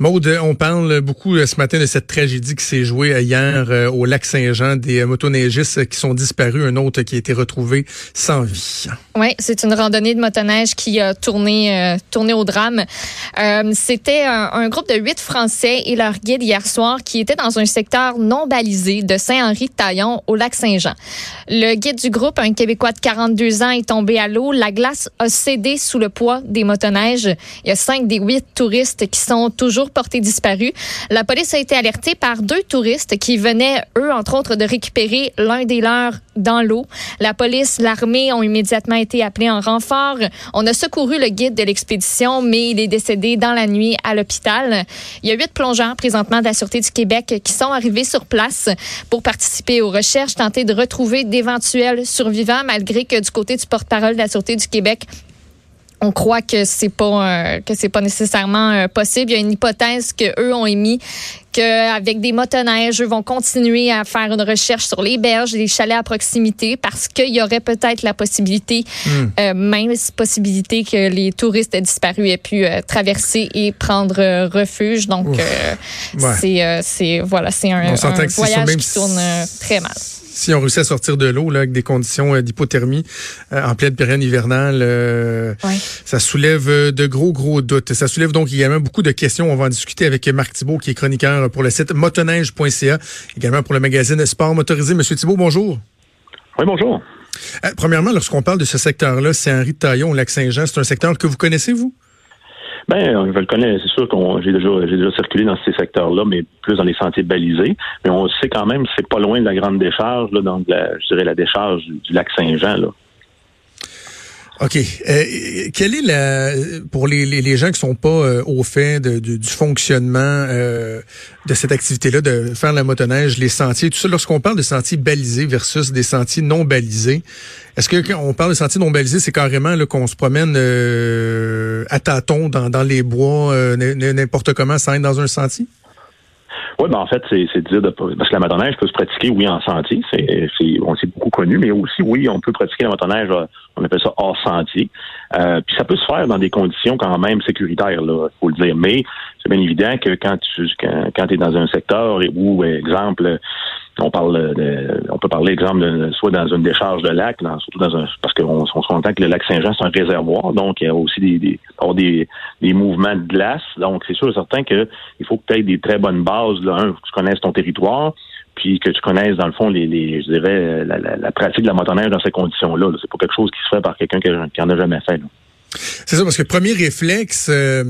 Maude, on parle beaucoup euh, ce matin de cette tragédie qui s'est jouée hier euh, au lac Saint-Jean, des euh, motoneigistes qui sont disparus, un autre qui a été retrouvé sans vie. Oui, c'est une randonnée de motoneige qui a tourné, tourné au drame. C'était un, groupe de huit Français et leur guide hier soir qui étaient dans un secteur non balisé de Saint-Henri-de-Taillon au lac Saint-Jean. Le guide du groupe, un Québécois de 42 ans, est tombé à l'eau. La glace a cédé sous le poids des motoneiges. Il y a cinq des huit touristes qui sont toujours porté disparu. La police a été alertée par deux touristes qui venaient, eux, entre autres, de récupérer l'un des leurs dans l'eau. La police, l'armée ont immédiatement été appelés en renfort. On a secouru le guide de l'expédition, mais il est décédé dans la nuit à l'hôpital. Il y a huit plongeurs présentement de la Sûreté du Québec qui sont arrivés sur place pour participer aux recherches, tenter de retrouver d'éventuels survivants, malgré que du côté du porte-parole de la Sûreté du Québec, on croit que c'est pas euh, que c'est pas nécessairement euh, possible. Il y a une hypothèse que eux ont émis qu'avec des motoneiges, eux vont continuer à faire une recherche sur les berges et les chalets à proximité parce qu'il y aurait peut-être la possibilité, hmm. euh, même possibilité que les touristes disparus aient pu traverser et prendre refuge. Donc, c'est c'est voilà, c'est un, voyage qui tourne très mal si on réussit à sortir de l'eau là, avec des conditions euh, d'hypothermie euh, en pleine période hivernale, euh, ça soulève de gros, gros doutes. Ça soulève donc également beaucoup de questions. On va en discuter avec Marc Thibault, qui est chroniqueur pour le site motoneige.ca, également pour le magazine Sport Motorisé. Monsieur Thibault, bonjour. Oui, bonjour. premièrement, lorsqu'on parle de ce secteur-là, c'est Henri de Taillon, Lac-Saint-Jean. C'est un secteur que vous connaissez, vous? Ben, je le connais, c'est sûr qu'on j'ai déjà j'ai déjà circulé dans ces secteurs-là, mais plus dans les sentiers balisés. Mais on sait quand même c'est pas loin de la grande décharge, là, donc la, je dirais la décharge du lac Saint-Jean. Là. OK. Euh, quelle est la pour les, les, gens qui sont pas euh, au fait de, du fonctionnement euh, de cette activité-là, de faire la motoneige, les sentiers, tout ça, lorsqu'on parle de sentiers balisés versus des sentiers non balisés, est-ce que quand on parle de sentiers non balisés, c'est carrément qu'on se promène à tâtons dans, dans les bois, n'importe comment, sans être dans un sentier? Oui, ben en fait, c'est dire de parce que la motoneige peut se pratiquer, oui, en sentier, c'est on s'est beaucoup connu, mais aussi, oui, on peut pratiquer la motoneige, euh, on appelle ça hors sentier. Euh, puis ça peut se faire dans des conditions quand même sécuritaires, là, faut le dire. Mais c'est bien évident que quand tu quand, quand es dans un secteur où, exemple, on parle de, on peut parler, exemple, de, soit dans une décharge de lac, surtout dans un, parce qu'on se contente que le lac Saint-Jean, c'est un réservoir, donc il y a aussi des, des, des, des mouvements de glace. Donc, c'est sûr certain qu'il faut que tu aies des très bonnes bases, là, un, que tu connaisses ton territoire, puis que tu connaisses, dans le fond, les, les je dirais, la, la, pratique de la motoneige dans ces conditions-là. C'est pas quelque chose qui se fait par quelqu'un qui, qui en a jamais fait. Là. C'est ça, parce que premier réflexe euh,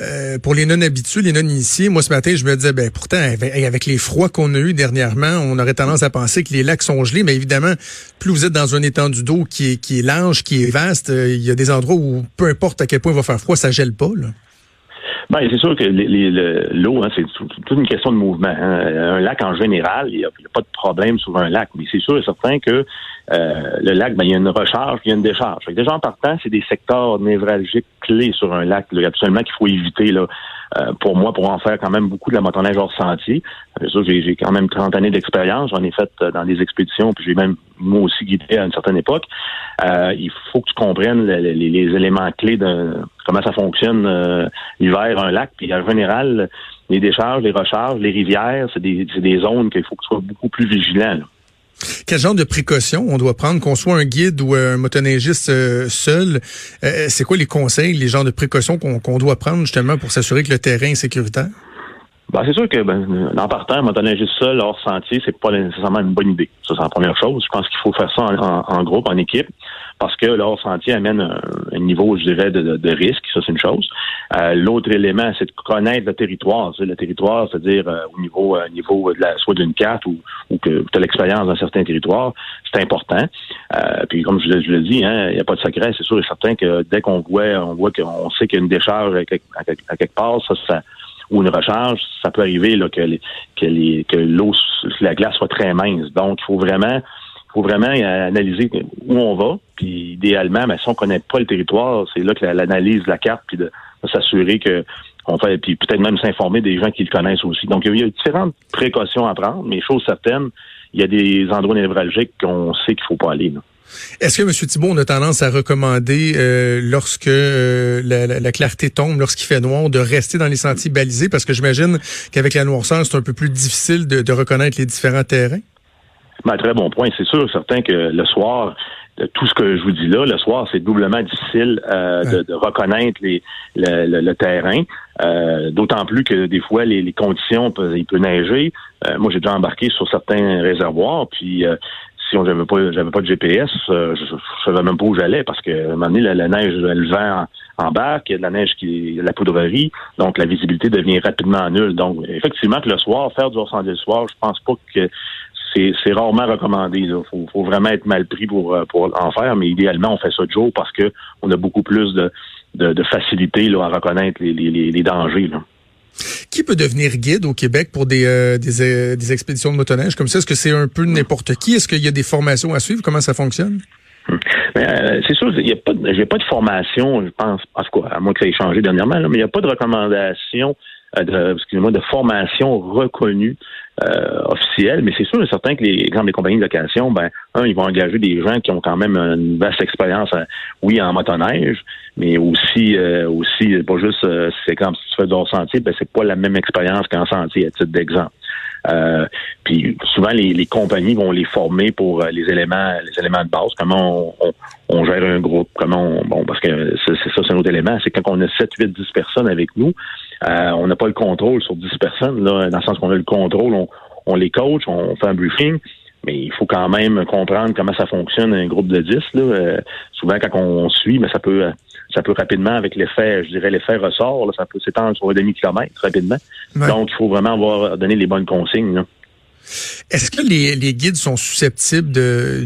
euh, pour les non-habitués, les non-initiés, moi ce matin, je me disais, ben pourtant, avec les froids qu'on a eu dernièrement, on aurait tendance à penser que les lacs sont gelés, mais évidemment, plus vous êtes dans un étendue d'eau qui est, qui est large, qui est vaste, euh, il y a des endroits où peu importe à quel point il va faire froid, ça gèle pas. Là. Ben, c'est sûr que l'eau, hein, c'est toute une question de mouvement. Hein. Un lac, en général, il n'y a, pas de problème sur un lac, mais c'est sûr et certain que euh, le lac, ben, il y a une recharge, il y a une décharge. Déjà, en partant, c'est des secteurs névralgiques clés sur un lac, là, absolument qu'il faut éviter. Là, euh, pour moi, pour en faire quand même beaucoup de la motoneige hors sentier. J'ai quand même 30 années d'expérience. J'en ai fait euh, dans des expéditions, puis j'ai même moi aussi guidé à une certaine époque. il faut que tu comprennes les, les, éléments clés de comment ça fonctionne l'hiver, un lac. Puis en général, les décharges, les recharges, les rivières, c'est des, des zones qu'il faut que tu sois beaucoup plus vigilant. Quel genre de précautions on doit prendre, qu'on soit un guide ou un motoneigiste euh, seul? Euh, c'est quoi les conseils, les genres de précautions qu'on doit prendre justement pour s'assurer que le terrain est sécuritaire? Ben, c'est sûr que ben, en partant, motoneigiste seul hors sentier, c'est pas nécessairement une bonne idée. Ça, c'est la première chose. Je pense qu'il faut faire ça en, groupe, en équipe, parce que l'hors sentier amène un, niveau, je dirais, de, de, risque. Ça, c'est une chose. Euh, l'autre élément, c'est de connaître le territoire. le territoire, c'est-à-dire euh, au niveau, euh, niveau de la, soit d'une carte ou, ou que tu as l'expérience dans certains territoires, c'est important. puis comme je, je le dis, hein, il n'y a pas de secret. C'est sûr et certain que dès qu'on voit, on voit qu'on sait qu'il y a une décharge à quelque, part, ça, ça ou une recharge, ça peut arriver là, que, que, que l'eau, la glace soit très mince. Donc, il faut vraiment faut vraiment analyser où on va. Puis idéalement, mais si on connaît pas le territoire, c'est là que l'analyse de la carte, puis de, s'assurer que on fait, puis peut-être même s'informer des gens qui le connaissent aussi. Donc il y a différentes précautions à prendre, mais chose certaine, il y a des endroits névralgiques qu'on sait qu'il faut pas aller. Est-ce que M. Thibault, on a tendance à recommander, euh, lorsque euh, la, clarté tombe, lorsqu'il fait noir, de rester dans les sentiers balisés? Parce que j'imagine qu'avec la noirceur, c'est un peu plus difficile de, reconnaître les différents terrains. Ben, très bon point. C'est sûr, certain que le soir, tout ce que je vous dis là, le soir, c'est doublement difficile euh, de, reconnaître les, le, terrain. D'autant plus que des fois, les, conditions, il peut neiger. moi, j'ai déjà embarqué sur certains réservoirs, puis si on j'avais pas j'avais pas de GPS, euh, je, ne savais même pas où j'allais parce que à un moment donné, la, neige, le vent embarque, il y a de la neige qui la poudrerie, donc la visibilité devient rapidement nulle. Donc effectivement que le soir, faire du hors le soir, je pense pas que c'est rarement recommandé. Il faut, vraiment être mal pris pour, euh, pour en faire, mais idéalement, on fait ça de jour parce que on a beaucoup plus de, de, facilité là, à reconnaître les, les, les dangers. Là. Qui peut devenir guide au Québec pour des, euh, euh, des, expéditions de motoneige? Comme ça? Est-ce que c'est un peu n'importe qui? Est-ce qu'il y a des formations à suivre? Comment ça fonctionne? Euh, c'est sûr, il n'y a pas, j'ai pas de formation, je pense, en tout cas, à moins que ça ait changé dernièrement, mais il n'y a pas de recommandation de, excusez-moi, de formation reconnue euh, officielle, mais c'est sûr et certain que les, exemple, les compagnies de location, ben, un, ils vont engager des gens qui ont quand même une vaste expérience, oui, en motoneige, mais aussi, euh, aussi, pas juste, euh, c'est comme si tu fais du hors-sentier, ben, c'est pas la même expérience qu'en sentier, à titre d'exemple. Euh, puis souvent les, les, compagnies vont les former pour les éléments les éléments de base, comment on, on, gère un groupe, comment on, bon parce que c'est ça c'est un autre élément, c'est quand on a 7, 8, 10 personnes avec nous, on n'a pas le contrôle sur 10 personnes là, dans le sens qu'on a le contrôle, on, on les coach, on fait un briefing, mais il faut quand même comprendre comment ça fonctionne un groupe de 10. Là. Euh, souvent, quand on suit, mais ça peut ça peut rapidement, avec l'effet, je dirais l'effet ressort, ça peut s'étendre sur un demi-kilomètre rapidement. Donc, il faut vraiment avoir donné les bonnes consignes. Là. Est-ce que les, les, guides sont susceptibles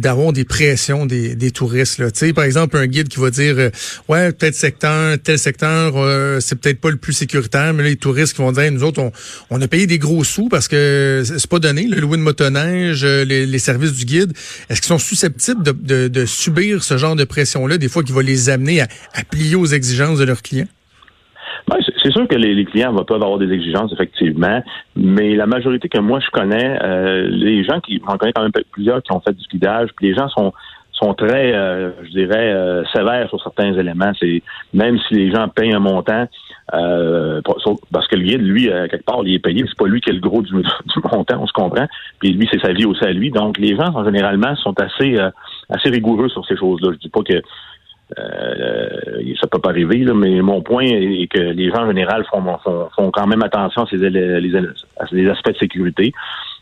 d'avoir des pressions des, des touristes là, tu sais par exemple un guide qui va dire euh, ouais peut-être secteur tel secteur euh, c'est peut-être pas le plus sécuritaire mais là, les touristes qui vont dire nous autres on, on a payé des gros sous parce que c'est pas donné le louer de motoneige euh, les, les, services du guide. Est-ce qu'ils sont susceptibles de, de, de, subir ce genre de pression là des fois qui va les amener à, à plier aux exigences de leurs clients? Ben, c'est sûr que les, clients vont peuvent avoir des exigences, effectivement, mais la majorité que moi je connais, euh, les gens qui, j'en connais quand même plusieurs qui ont fait du guidage, puis les gens sont sont très, euh, je dirais, euh, sévères sur certains éléments. C'est même si les gens payent un montant, parce que le guide, lui, quelque part, il est payé, c'est pas lui qui est le gros du, montant, on se comprend. Puis lui, c'est sa vie aussi à lui. Donc les gens, en généralement, sont assez assez rigoureux sur ces choses-là. Je dis pas que euh, ça peut pas arriver, là, mais mon point est que les gens en général font, font, quand même attention à ces, les, aspects de sécurité.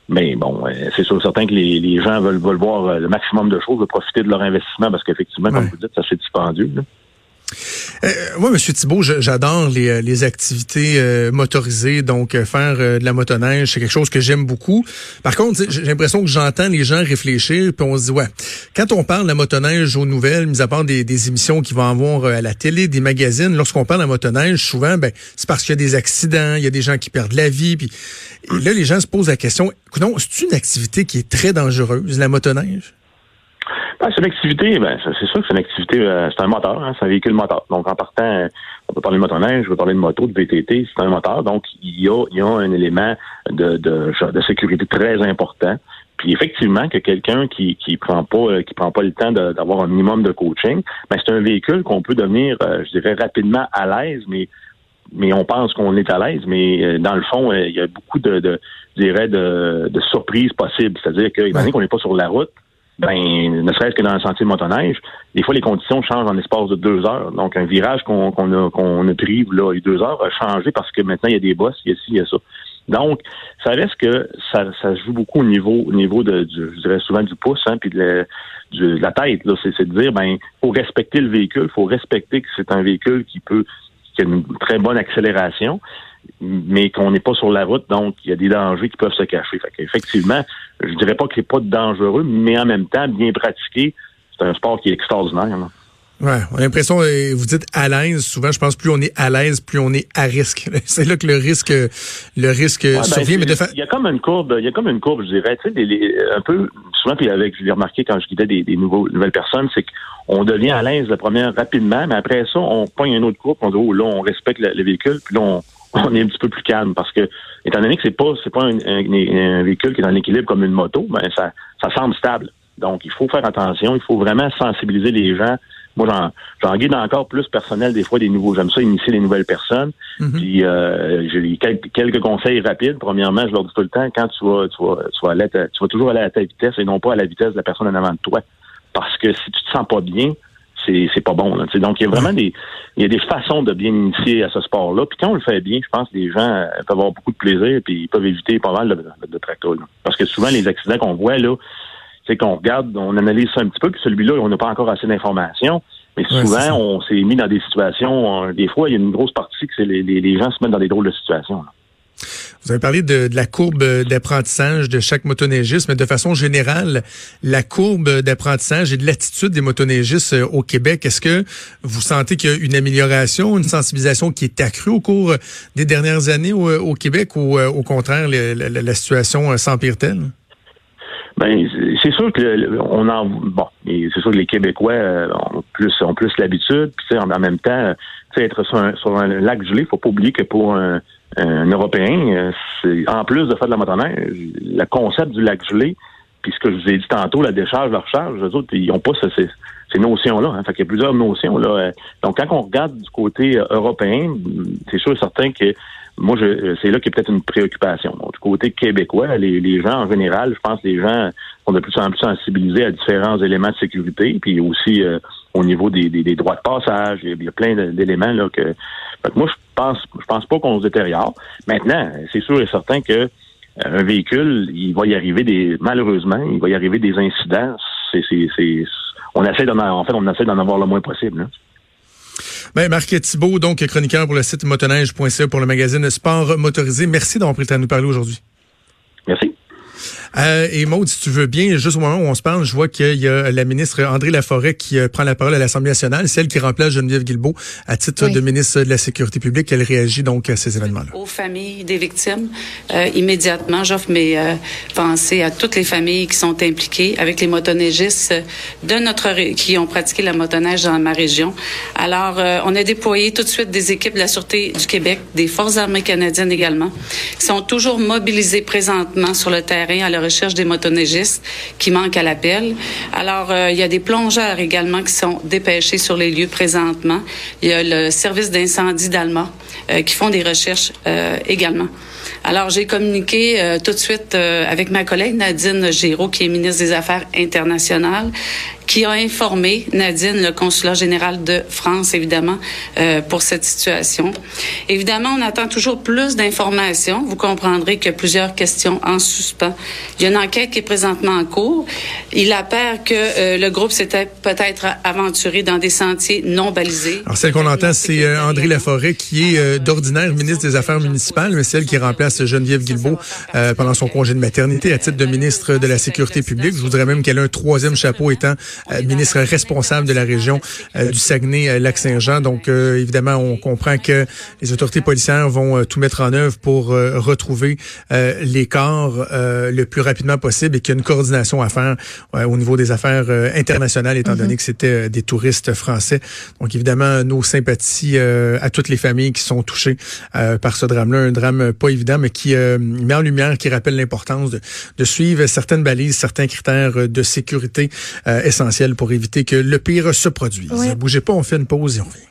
Mais bon, euh, c'est sûr certain que les, gens veulent, veulent voir le maximum de choses, veulent profiter de leur investissement parce qu'effectivement, comme vous dites, ça c'est dispendieux. Euh, moi, Monsieur Thibault, j'adore les, euh, activités euh, motorisées, donc faire de la motoneige, c'est quelque chose que j'aime beaucoup. Par contre, j'ai l'impression que j'entends les gens réfléchir, puis on se dit ouais, quand on parle de la motoneige aux nouvelles, mis à part des, des émissions qui vont avoir à la télé, des magazines, lorsqu'on parle de la motoneige, souvent, ben c'est parce qu'il y a des accidents, il y a des gens qui perdent la vie, puis là les gens se posent la question, non, c'est une activité qui est très dangereuse, la motoneige? Ben, c'est une activité, ben, c'est sûr que c'est une activité, euh, c'est un moteur, hein, c'est un véhicule moteur. Donc, en partant, on peut parler de motoneige, je veux parler de moto, de VTT, c'est un moteur. Donc, il y a, il y a un élément de, de, de sécurité très important. Puis effectivement, que quelqu'un qui qui prend pas euh, qui prend pas le temps d'avoir un minimum de coaching, ben c'est un véhicule qu'on peut devenir, euh, je dirais, rapidement à l'aise, mais mais on pense qu'on est à l'aise, mais dans le fond, il y a beaucoup de, de je dirais, de, de surprises possibles. C'est-à-dire qu'il ouais. qu'on n'est pas sur la route, ben, ne serait-ce que dans le sentier de motoneige, des fois les conditions changent en l'espace de deux heures. Donc un virage qu'on a qu'on a pris là, il y a deux heures a changé parce que maintenant il y a des bosses, il y a ci, il y a ça. Donc, ça reste que ça, ça joue beaucoup au niveau, au niveau de, du, je dirais souvent du pouce, hein, puis de la, tête. Là, c'est, de dire, ben, faut respecter le véhicule, faut respecter que c'est un véhicule qui peut, qui a une très bonne accélération, mais qu'on n'est pas sur la route, donc il y a des dangers qui peuvent se cacher. Fait Effectivement, je dirais pas qu'il n'est pas dangereux, mais en même temps, bien pratiqué, c'est un sport qui est extraordinaire. Ouais, on a l'impression, euh, vous dites à l'aise. Souvent, je pense plus on est à l'aise, plus on est à risque. C'est là que le risque, le risque ben, survient. mais Il y a comme une courbe, il y a comme une courbe, je dirais, tu sais, un peu souvent, puis avec, je l'ai remarqué quand je guidais des, des nouveaux, nouvelles personnes, c'est qu'on devient à l'aise la première rapidement, mais après ça, on pogne une autre courbe, on dit oh là, on respecte le, véhicule, puis là, on, on est un petit peu plus calme parce que étant donné que c'est pas c'est pas un, véhicule qui est dans l'équilibre comme une moto, ben ça ça semble stable. Donc, il faut faire attention, il faut vraiment sensibiliser les gens. Moi, j'en guide encore plus personnel des fois des nouveaux. J'aime ça initier les nouvelles personnes. Mm-hmm. Puis euh, j'ai quelques, quelques, conseils rapides. Premièrement, je leur dis tout le temps, quand tu vas, tu vas, tu vas, aller tu vas toujours aller à ta vitesse et non pas à la vitesse de la personne en avant de toi. Parce que si tu te sens pas bien, c'est, pas bon. Là, donc, il y a vraiment des, il y a des façons de bien initier à ce sport-là. Puis quand on le fait bien, je pense que les gens euh, peuvent avoir beaucoup de plaisir puis ils peuvent éviter pas mal de, de, Parce que souvent, les accidents qu'on voit, là, c'est qu'on regarde, on analyse ça un petit peu, puis celui-là, on n'a pas encore assez d'informations. Mais souvent, on s'est mis dans des situations, euh, des fois, il y a une grosse partie que c'est les, les, gens se mettent dans des drôles de situations. Vous avez parlé de, la courbe d'apprentissage de chaque motoneigiste, mais de façon générale, la courbe d'apprentissage et de l'attitude des motoneigistes euh, au Québec, est-ce que vous sentez qu'il y a une amélioration, une sensibilisation qui est accrue au cours des dernières années au, Québec ou euh, au contraire, la, situation s'empire-t-elle? Ben, c'est sûr que on en bon, c'est sûr que les Québécois euh, ont plus ont plus l'habitude, puis en, même temps, être sur un, sur un lac gelé, faut pas oublier que pour un, Européen, euh, c'est en plus de faire de la motoneige, le concept du lac gelé, puis ce que je vous ai dit tantôt, la décharge, la recharge, eux autres, ils ont pas ces, ces notions-là. Hein. Fait qu'il y a plusieurs notions là. Donc, quand on regarde du côté euh, européen, c'est sûr et certain que moi, c'est là qu'il y a peut-être une préoccupation. du côté québécois, les, les, gens en général, je pense que les gens sont de plus en plus sensibilisés à différents éléments de sécurité, puis aussi euh, au niveau des, des, droits de passage, il y a plein d'éléments là que. moi, je pense, je pense pas qu'on se détériore. Maintenant, c'est sûr et certain que euh, un véhicule, il va y arriver des, malheureusement, il va y arriver des incidents. C'est, on essaie d'en, en fait, on essaie d'en avoir le moins possible. Ben, Marc Thibault, donc chroniqueur pour le site motoneige.ca pour le magazine Sport Motorisé. Merci d'avoir pris le temps de nous parler aujourd'hui. Merci. Euh, et Maud, si tu veux bien, juste au moment où on se parle, je vois qu'il y a la ministre André Laforêt qui euh, prend la parole à l'Assemblée nationale, celle qui remplace Geneviève Guilbeault à titre de ministre de la Sécurité publique. Elle réagit donc à ces événements-là. Aux familles des victimes, euh, immédiatement, j'offre mes euh, pensées à toutes les familles qui sont impliquées avec les motoneigistes de notre qui ont pratiqué la motoneige dans ma région. Alors, on a déployé tout de suite des équipes de la Sûreté du Québec, des Forces armées canadiennes également, qui sont toujours mobilisées présentement sur le terrain à la recherche des motoneigistes qui manquent à l'appel. Alors, euh, il y a des plongeurs également qui sont dépêchés sur les lieux présentement. Il y a le service d'incendie d'Alma euh, qui font des recherches euh, également. Alors, j'ai communiqué tout de suite avec ma collègue Nadine Giraud, qui est ministre des Affaires internationales, qui a informé Nadine, le consulat général de France, évidemment, euh, pour cette situation. Évidemment, on attend toujours plus d'informations. Vous comprendrez qu'il y a plusieurs questions en suspens. Il y a une enquête qui est présentement en cours. Il apparaît que le groupe s'était peut-être aventuré dans des sentiers non balisés. Alors, celle qu'on entend, c'est André Laforêt, qui est d'ordinaire ministre des Affaires municipales, mais celle qui remplace Geneviève Guilbeault euh, pendant son congé de maternité à titre de ministre de la Sécurité publique. Je voudrais même qu'elle ait un troisième chapeau étant euh, ministre responsable de la région euh, du Saguenay-Lac-Saint-Jean. Donc, évidemment, on comprend que les autorités policières vont tout mettre en œuvre pour retrouver les corps le plus rapidement possible et qu'il y a une coordination à faire au niveau des affaires internationales, étant donné que c'était des touristes français. Donc, évidemment, nos sympathies à toutes les familles qui sont touchées par ce drame-là, un drame pas évident, mais qui euh, met en lumière, qui rappelle l'importance de, de, suivre certaines balises, certains critères de sécurité euh, pour éviter que le pire se produise. Bougez pas, on fait une pause et on revient.